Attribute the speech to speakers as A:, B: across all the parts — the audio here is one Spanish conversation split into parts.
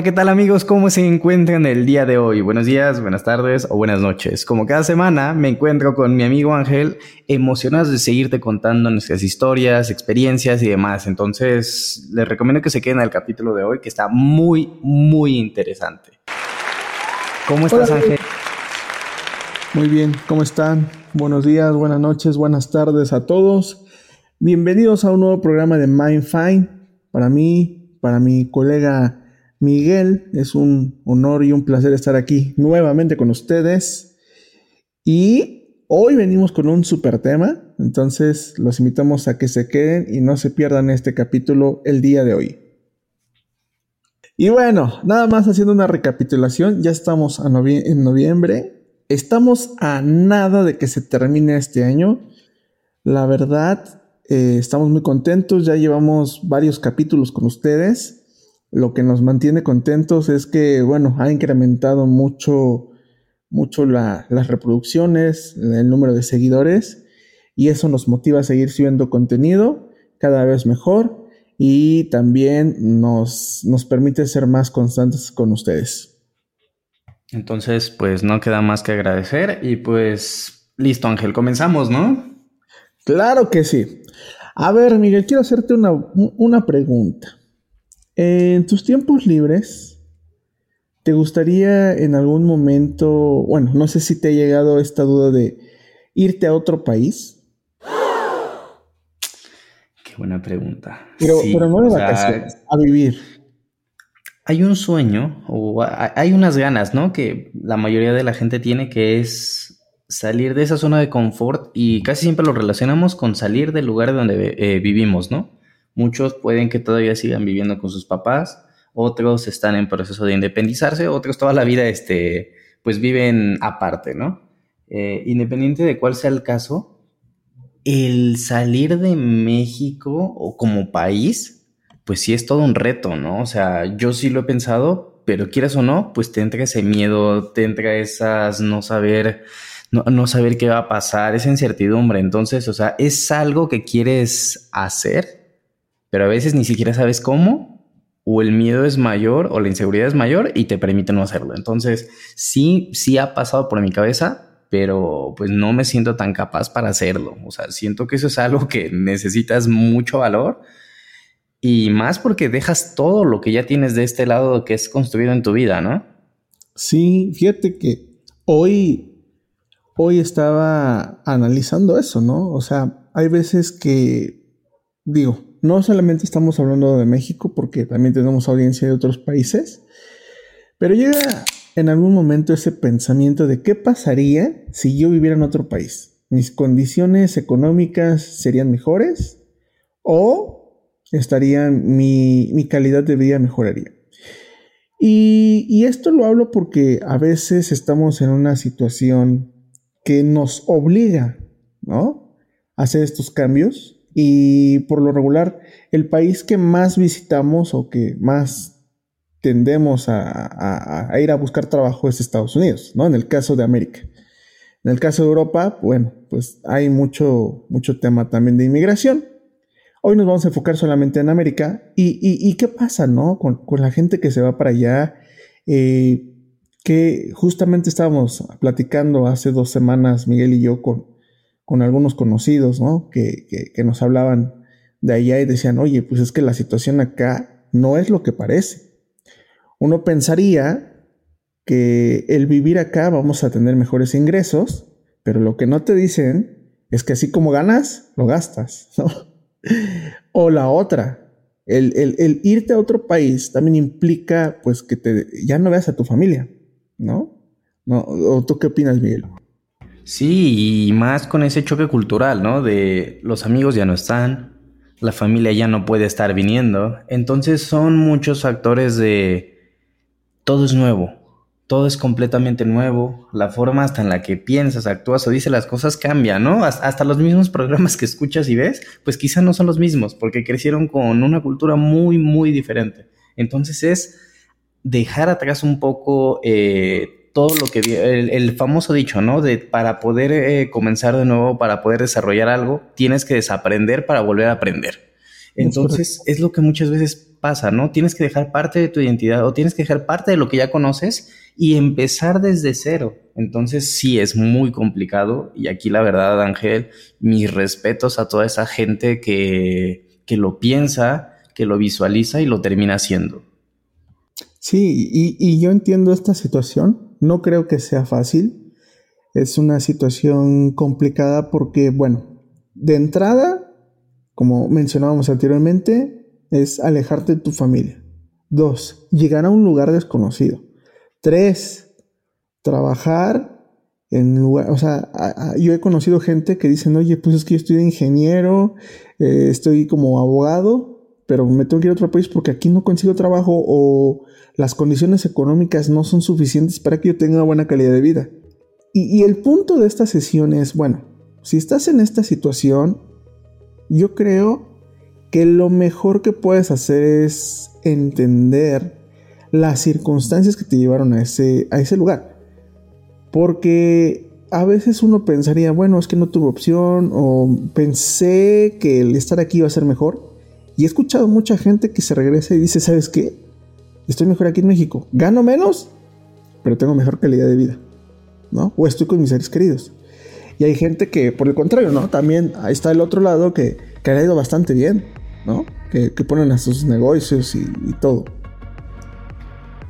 A: Hola, ¿qué tal amigos? ¿Cómo se encuentran el día de hoy? Buenos días, buenas tardes o buenas noches. Como cada semana me encuentro con mi amigo Ángel, emocionados de seguirte contando nuestras historias, experiencias y demás. Entonces, les recomiendo que se queden al capítulo de hoy, que está muy, muy interesante. ¿Cómo estás, Ángel?
B: Muy bien, ¿cómo están? Buenos días, buenas noches, buenas tardes a todos. Bienvenidos a un nuevo programa de Mindfind. Para mí, para mi colega Miguel, es un honor y un placer estar aquí nuevamente con ustedes. Y hoy venimos con un super tema, entonces los invitamos a que se queden y no se pierdan este capítulo el día de hoy. Y bueno, nada más haciendo una recapitulación, ya estamos en noviembre, estamos a nada de que se termine este año. La verdad, eh, estamos muy contentos, ya llevamos varios capítulos con ustedes lo que nos mantiene contentos es que, bueno, ha incrementado mucho, mucho las reproducciones, el número de seguidores, y eso nos motiva a seguir subiendo contenido cada vez mejor y también nos, nos permite ser más constantes con ustedes.
A: Entonces, pues no queda más que agradecer y pues listo, Ángel, comenzamos, ¿no?
B: Claro que sí. A ver, Miguel, quiero hacerte una, una pregunta. En tus tiempos libres, ¿te gustaría en algún momento, bueno, no sé si te ha llegado esta duda de irte a otro país?
A: Qué buena pregunta.
B: Pero, no de vacaciones, a vivir.
A: Hay un sueño o hay unas ganas, ¿no? Que la mayoría de la gente tiene que es salir de esa zona de confort y casi siempre lo relacionamos con salir del lugar donde eh, vivimos, ¿no? Muchos pueden que todavía sigan viviendo con sus papás, otros están en proceso de independizarse, otros toda la vida este, pues viven aparte, ¿no? Eh, independiente de cuál sea el caso, el salir de México o como país, pues sí es todo un reto, ¿no? O sea, yo sí lo he pensado, pero quieras o no, pues te entra ese miedo, te entra esas no saber, no, no saber qué va a pasar, esa incertidumbre. Entonces, o sea, es algo que quieres hacer, pero a veces ni siquiera sabes cómo, o el miedo es mayor, o la inseguridad es mayor y te permite no hacerlo. Entonces, sí, sí ha pasado por mi cabeza, pero pues no me siento tan capaz para hacerlo. O sea, siento que eso es algo que necesitas mucho valor y más porque dejas todo lo que ya tienes de este lado que es construido en tu vida, ¿no?
B: Sí, fíjate que hoy, hoy estaba analizando eso, ¿no? O sea, hay veces que, digo, no solamente estamos hablando de México, porque también tenemos audiencia de otros países, pero llega en algún momento ese pensamiento de qué pasaría si yo viviera en otro país. ¿Mis condiciones económicas serían mejores? ¿O estaría mi, calidad de vida mejoraría? Y, y esto lo hablo porque a veces estamos en una situación que nos obliga, ¿no? A hacer estos cambios y por lo regular, el país que más visitamos o que más tendemos a, ir a buscar trabajo es Estados Unidos, ¿no? En el caso de América. En el caso de Europa, bueno, pues hay mucho, mucho tema también de inmigración. Hoy nos vamos a enfocar solamente en América. ¿Y, qué pasa, no? Con, la gente que se va para allá, eh, que justamente estábamos platicando hace dos semanas, Miguel y yo, con, con algunos conocidos, ¿no? Que, nos hablaban de allá y decían, oye, pues es que la situación acá no es lo que parece. Uno pensaría que el vivir acá vamos a tener mejores ingresos, pero lo que no te dicen es que así como ganas, lo gastas, ¿no? o la otra, el, el, irte a otro país también implica pues que te, ya no veas a tu familia, ¿no? ¿no? ¿O tú qué opinas, Miguel?
A: Sí, y más con ese choque cultural, ¿no? De los amigos ya no están, la familia ya no puede estar viniendo. Entonces son muchos factores de todo es nuevo, todo es completamente nuevo, la forma hasta en la que piensas, actúas o dices las cosas cambia, ¿no? Hasta los mismos programas que escuchas y ves, pues quizá no son los mismos, porque crecieron con una cultura muy, muy diferente. Entonces es dejar atrás un poco eh, todo lo que el, famoso dicho, ¿no? De para poder eh, comenzar de nuevo, para poder desarrollar algo, tienes que desaprender para volver a aprender. Entonces es, lo que muchas veces pasa, ¿no? Tienes que dejar parte de tu identidad o tienes que dejar parte de lo que ya conoces y empezar desde cero. Entonces sí es muy complicado y aquí la verdad, Ángel, mis respetos a toda esa gente que, que lo piensa, que lo visualiza y lo termina haciendo.
B: Sí, y, y yo entiendo esta situación. No creo que sea fácil. Es una situación complicada porque, bueno, de entrada, como mencionábamos anteriormente, es alejarte de tu familia. Dos, llegar a un lugar desconocido. Tres, trabajar en lugar, o sea, yo he conocido gente que dicen, oye, pues es que yo estoy de ingeniero, eh, estoy como abogado, pero me tengo que ir a otro país porque aquí no consigo trabajo o las condiciones económicas no son suficientes para que yo tenga una buena calidad de vida. Y, y el punto de esta sesión es, bueno, si estás en esta situación, yo creo que lo mejor que puedes hacer es entender las circunstancias que te llevaron a ese, a ese lugar. Porque a veces uno pensaría, bueno, es que no tuve opción o pensé que el estar aquí iba a ser mejor. Y he escuchado mucha gente que se regresa y dice, ¿sabes qué? Estoy mejor aquí en México. Gano menos, pero tengo mejor calidad de vida. ¿No? O estoy con mis seres queridos. Y hay gente que, por el contrario, ¿no? También ahí está el otro lado que, que ha ido bastante bien, ¿no? Que, ponen a sus negocios y, y, todo.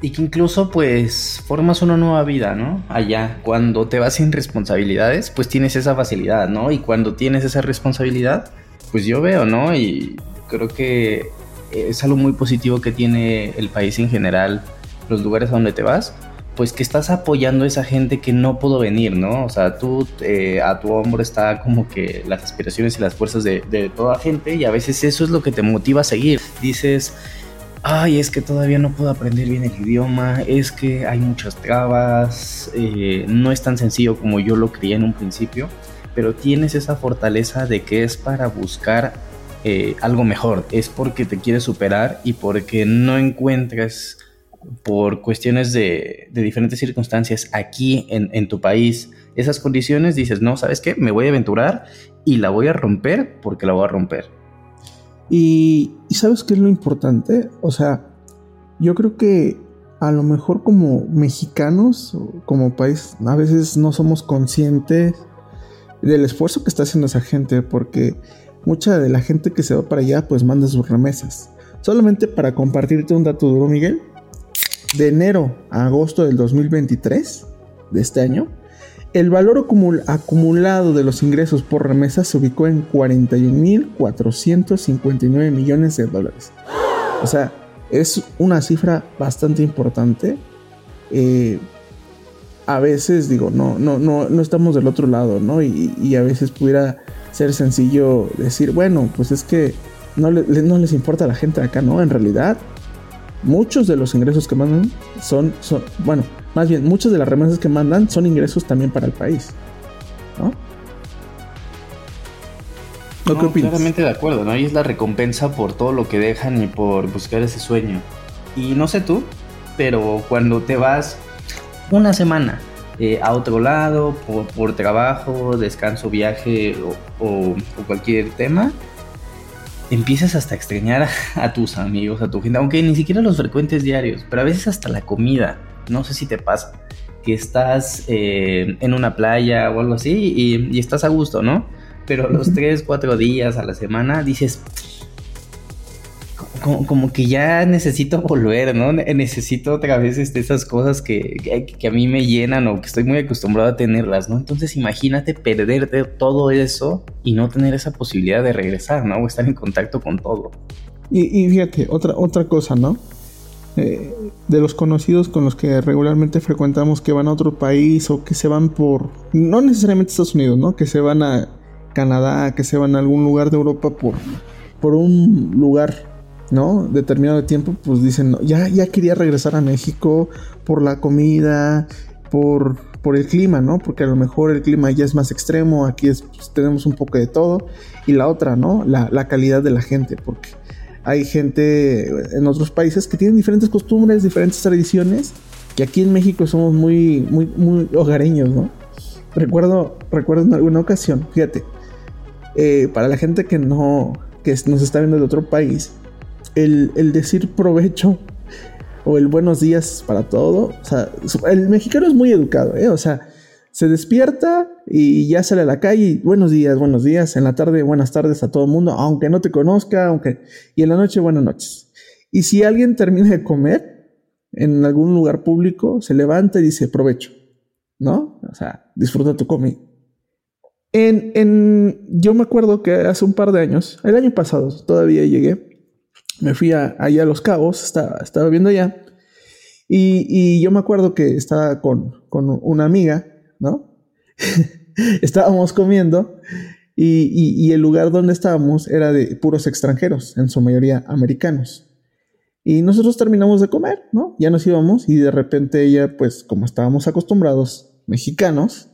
A: Y que incluso pues formas una nueva vida, ¿no? Allá, cuando te vas sin responsabilidades, pues tienes esa facilidad, ¿no? Y cuando tienes esa responsabilidad, pues yo veo, ¿no? Y creo que es algo muy positivo que tiene el país en general, los lugares a donde te vas, pues que estás apoyando a esa gente que no pudo venir, ¿no? O sea, tú eh, a tu hombro está como que las aspiraciones y las fuerzas de, de, toda gente y a veces eso es lo que te motiva a seguir. Dices, ay, es que todavía no puedo aprender bien el idioma, es que hay muchas trabas, eh, no es tan sencillo como yo lo creía en un principio, pero tienes esa fortaleza de que es para buscar eh, algo mejor, es porque te quieres superar y porque no encuentres por cuestiones de, diferentes circunstancias aquí en, tu país, esas condiciones, dices, no, ¿sabes qué? Me voy a aventurar y la voy a romper porque la voy a romper.
B: Y, ¿sabes qué es lo importante? O sea, yo creo que a lo mejor como mexicanos, como país, a veces no somos conscientes del esfuerzo que está haciendo esa gente, porque mucha de la gente que se va para allá, pues manda sus remesas. Solamente para compartirte un dato duro, Miguel, de enero a agosto del 2023 de este año, el valor acumulado de los ingresos por remesa se ubicó en 41.459 millones de dólares. O sea, es una cifra bastante importante. Eh, a veces digo, no, no, no, no estamos del otro lado, ¿no? Y, a veces pudiera ser sencillo decir, bueno, pues es que no, no les importa a la gente de acá, ¿no? En realidad, muchos de los ingresos que mandan son, son, bueno, más bien, muchas de las remesas que mandan son ingresos también para el país. ¿No?
A: ¿No, qué opinas? Claramente de acuerdo, ¿no? Y es la recompensa por todo lo que dejan y por buscar ese sueño. Y no sé tú, pero cuando te vas una semana eh, a otro lado, por, trabajo, descanso, viaje o cualquier tema, empiezas hasta a extrañar a, tus amigos, a tu gente, aunque ni siquiera los frecuentes diarios, pero a veces hasta la comida. No sé si te pasa que estás eh, en una playa o algo así y, y estás a gusto, ¿no? Pero los tres, cuatro días a la semana dices, como, que ya necesito volver, ¿no? Necesito otra vez este, esas cosas que, que, a mí me llenan o que estoy muy acostumbrado a tenerlas, ¿no? Entonces imagínate perderte todo eso y no tener esa posibilidad de regresar, ¿no? O estar en contacto con todo.
B: Y, fíjate, otra, otra cosa, ¿no? Eh, de los conocidos con los que regularmente frecuentamos que van a otro país o que se van por, no necesariamente Estados Unidos, ¿no? Que se van a Canadá, que se van a algún lugar de Europa por, por un lugar ¿no? Determinado tiempo, pues dicen, ya, ya quería regresar a México por la comida, por, por el clima, ¿no? Porque a lo mejor el clima ya es más extremo, aquí es, pues, tenemos un poco de todo. Y la otra, ¿no? La, la, calidad de la gente, porque hay gente en otros países que tienen diferentes costumbres, diferentes tradiciones, que aquí en México somos muy, muy, muy hogareños, ¿no? Recuerdo, recuerdo en alguna ocasión, fíjate, eh, para la gente que no, que nos está viendo de otro país, el, el decir provecho o el buenos días para todo, o sea, el mexicano es muy educado, ¿eh? O sea, se despierta y ya sale a la calle buenos días, buenos días, en la tarde buenas tardes a todo el mundo, aunque no te conozca, aunque y en la noche buenas noches. Y si alguien termina de comer en algún lugar público, se levanta y dice provecho, ¿no? O sea, disfruta tu comida. En, en, yo me acuerdo que hace un par de años, el año pasado todavía llegué, me fui a, allá a Los Cabos, estaba, estaba viendo allá, y, y yo me acuerdo que estaba con, con una amiga, ¿no? estábamos comiendo y, el lugar donde estábamos era de puros extranjeros, en su mayoría americanos. Y nosotros terminamos de comer, ¿no? Ya nos íbamos y de repente ella, pues como estábamos acostumbrados, mexicanos,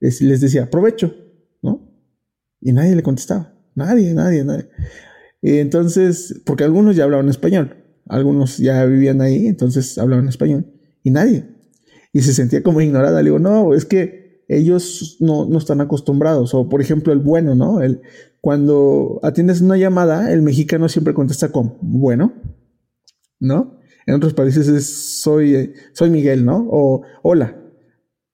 B: les, decía, aprovecho, ¿no? Y nadie le contestaba, nadie, nadie, nadie. Entonces, porque algunos ya hablaban español, algunos ya vivían ahí, entonces hablaban español, y nadie y se sentía como ignorada. Le digo, no, es que ellos no, no están acostumbrados. O por ejemplo, el bueno, ¿no? El, cuando atiendes una llamada, el mexicano siempre contesta con bueno, ¿no? En otros países es soy, soy Miguel, ¿no? O hola,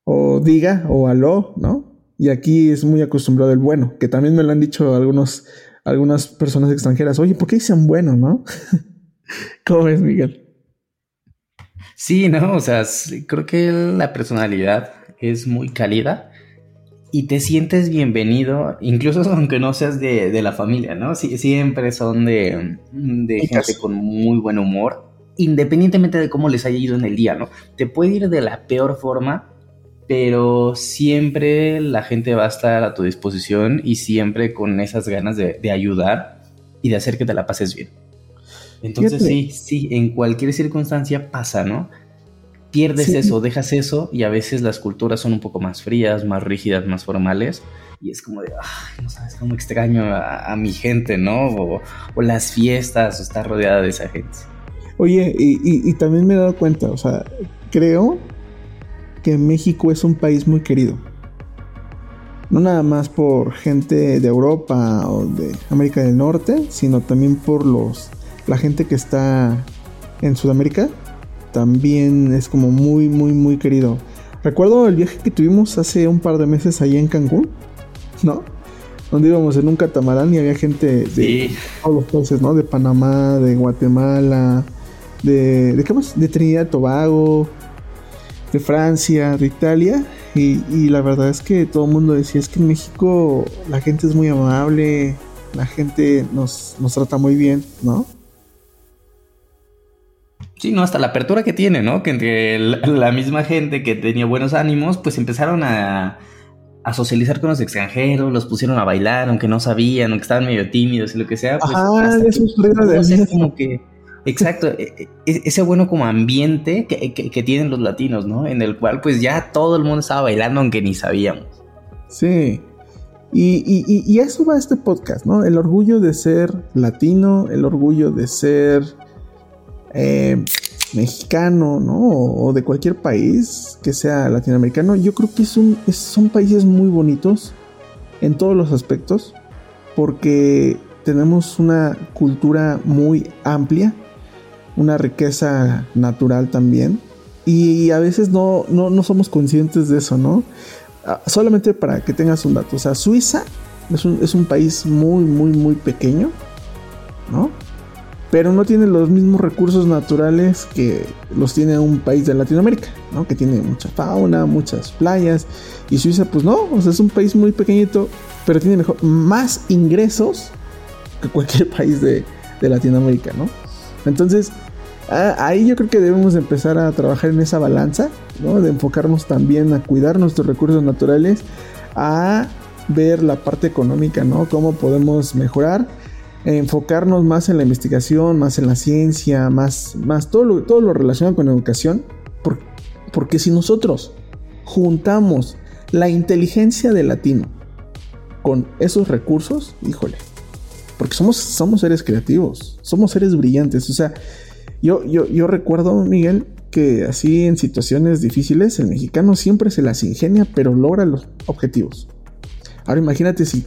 B: o diga, o aló, ¿no? Y aquí es muy acostumbrado el bueno, que también me lo han dicho algunos, algunas personas extranjeras. Oye, ¿por qué dicen bueno, no? ¿Cómo es, Miguel?
A: Sí, no, o sea, creo que la personalidad es muy cálida y te sientes bienvenido, incluso aunque no seas de, la familia, ¿no? siempre son de, de gente con muy buen humor, independientemente de cómo les haya ido en el día, ¿no? Te puede ir de la peor forma, pero siempre la gente va a estar a tu disposición y siempre con esas ganas de, de ayudar y de hacer que te la pases bien. Entonces sí, sí, en cualquier circunstancia pasa, ¿no? Pierdes eso, dejas eso y a veces las culturas son un poco más frías, más rígidas, más formales y es como de, ay, no sabes cómo extraño a, mi gente, ¿no? O, las fiestas, o estar rodeada de esa gente.
B: Oye, y, y también me he dado cuenta, o sea, creo que México es un país muy querido. No nada más por gente de Europa o de América del Norte, sino también por los la gente que está en Sudamérica también es como muy, muy, muy querido. Recuerdo el viaje que tuvimos hace un par de meses allá en Cancún, ¿no? Donde íbamos en un catamarán y había gente de todos los países, ¿no? De Panamá, de Guatemala, de, ¿de qué más? De Trinidad y Tobago, de Francia, de Italia. Y, y, la verdad es que todo el mundo decía, es que en México la gente es muy amable, la gente nos, nos trata muy bien, ¿no?
A: Sí, no, hasta la apertura que tiene, ¿no? Que entre la misma gente que tenía buenos ánimos, pues empezaron a, socializar con los extranjeros, los pusieron a bailar, aunque no sabían, aunque estaban medio tímidos y lo que sea. Pues,
B: ah, eso es
A: de como que, exacto, e, e, e, ese bueno como ambiente que, tienen los latinos, ¿no? En el cual pues ya todo el mundo estaba bailando aunque ni sabíamos.
B: Sí. Y, y, y eso va a este podcast, ¿no? El orgullo de ser latino, el orgullo de ser eh, mexicano, ¿no? O, de cualquier país que sea latinoamericano, yo creo que son países muy bonitos en todos los aspectos, porque tenemos una cultura muy amplia, una riqueza natural también, y a veces no, no, somos conscientes de eso, ¿no? Ah, solamente para que tengas un dato, o sea, Suiza es un, es un país muy, muy, muy pequeño, ¿no? pero no tiene los mismos recursos naturales que los tiene un país de Latinoamérica, ¿no? Que tiene mucha fauna, muchas playas. Y Suiza, pues no, o sea, es un país muy pequeñito, pero tiene mejor, más ingresos que cualquier país de, Latinoamérica, ¿no? Entonces, ahí yo creo que debemos empezar a trabajar en esa balanza, ¿no? De enfocarnos también a cuidar nuestros recursos naturales, a ver la parte económica, ¿no? Cómo podemos mejorar enfocarnos más en la investigación, más en la ciencia, más, más todo, lo, todo lo relacionado con educación, porque si nosotros juntamos la inteligencia del latino con esos recursos, híjole, porque somos, somos seres creativos, somos seres brillantes, o sea, yo, yo, yo recuerdo, Miguel, que así en situaciones difíciles el mexicano siempre se las ingenia, pero logra los objetivos. Ahora imagínate si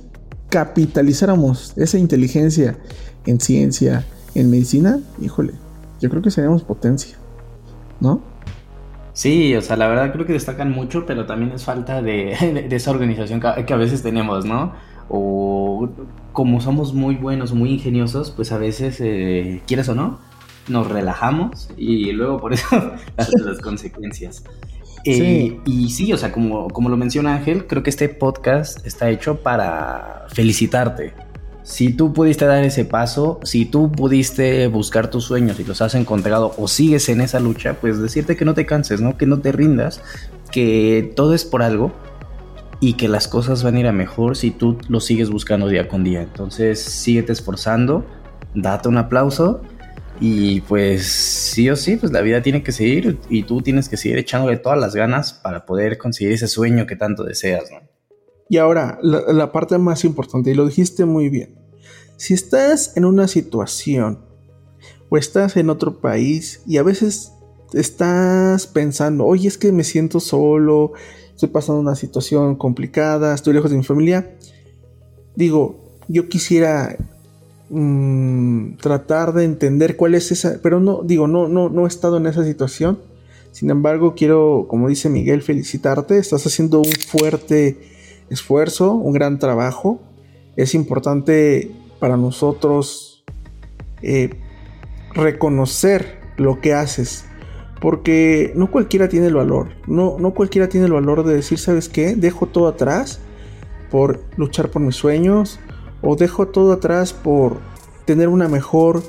B: capitalizáramos esa inteligencia en ciencia, en medicina, híjole, yo creo que seríamos potencia, ¿no?
A: Sí, o sea, la verdad creo que destacan mucho, pero también es falta de, esa organización que, a veces tenemos, ¿no? O como somos muy buenos, muy ingeniosos, pues a veces, eh, quieres o no, nos relajamos y luego por eso las, consecuencias. Eh, y sí, o sea, como, como lo menciona Ángel, creo que este podcast está hecho para felicitarte. Si tú pudiste dar ese paso, si tú pudiste buscar tus sueños y los has encontrado o sigues en esa lucha, pues decirte que no te canses, ¿no? Que no te rindas, que todo es por algo y que las cosas van a ir a mejor si tú lo sigues buscando día con día. Entonces, síguete esforzando, date un aplauso y pues sí o sí, pues la vida tiene que seguir y tú tienes que seguir echándole todas las ganas para poder conseguir ese sueño que tanto deseas, ¿no?
B: Y ahora, la, parte más importante, y lo dijiste muy bien, si estás en una situación o estás en otro país y a veces estás pensando, oye, es que me siento solo, estoy pasando una situación complicada, estoy lejos de mi familia, digo, yo quisiera Mm, tratar de entender cuál es esa, pero no, digo, no, no, no he estado en esa situación. Sin embargo, quiero, como dice Miguel, felicitarte. Estás haciendo un fuerte esfuerzo, un gran trabajo. Es importante para nosotros eh, reconocer lo que haces. Porque no cualquiera tiene el valor. No, no cualquiera tiene el valor de decir, ¿sabes qué? Dejo todo atrás por luchar por mis sueños, o dejo todo atrás por tener una mejor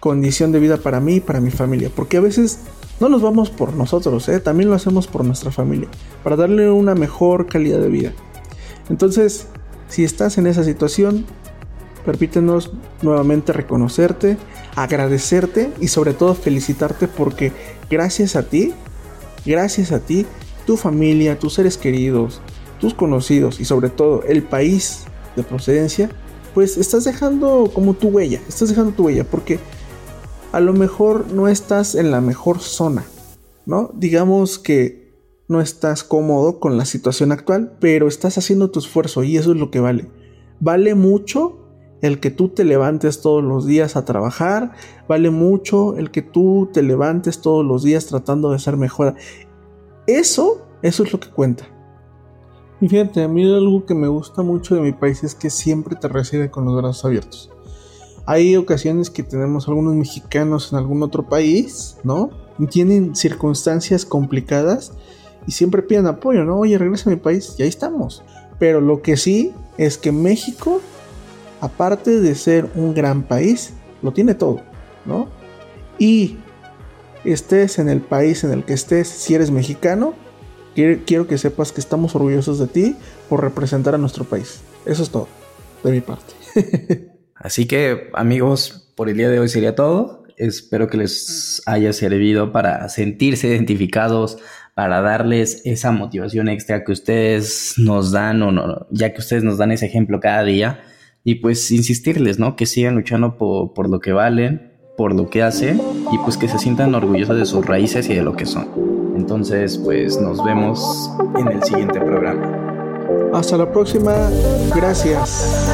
B: condición de vida para mí y para mi familia. Porque a veces no nos vamos por nosotros, ¿eh? también lo hacemos por nuestra familia, para darle una mejor calidad de vida. Entonces, si estás en esa situación, permítenos nuevamente reconocerte, agradecerte y sobre todo felicitarte porque gracias a ti, gracias a ti, tu familia, tus seres queridos, tus conocidos y sobre todo el país de procedencia pues estás dejando como tu huella, estás dejando tu huella porque a lo mejor no estás en la mejor zona, ¿no? Digamos que no estás cómodo con la situación actual, pero estás haciendo tu esfuerzo y eso es lo que vale. Vale mucho el que tú te levantes todos los días a trabajar, vale mucho el que tú te levantes todos los días tratando de ser mejor. Eso, eso es lo que cuenta. Y fíjate, a mí algo que me gusta mucho de mi país es que siempre te recibe con los brazos abiertos. Hay ocasiones que tenemos algunos mexicanos en algún otro país, ¿no? Y tienen circunstancias complicadas y siempre piden apoyo, ¿no? Oye, regresa a mi país y ahí estamos. Pero lo que sí es que México, aparte de ser un gran país, lo tiene todo, ¿no? Y estés en el país en el que estés, si eres mexicano, Quiero, que sepas que estamos orgullosos de ti por representar a nuestro país. Eso es todo, de mi parte.
A: Así que, amigos, por el día de hoy sería todo. Espero que les haya servido para sentirse identificados, para darles esa motivación extra que ustedes nos dan, o no, ya que ustedes nos dan ese ejemplo cada día. Y pues insistirles, ¿no? Que sigan luchando por, por lo que valen, por lo que hacen, y pues que se sientan orgullosos de sus raíces y de lo que son. Entonces, pues nos vemos en el siguiente programa.
B: Hasta la próxima. Gracias.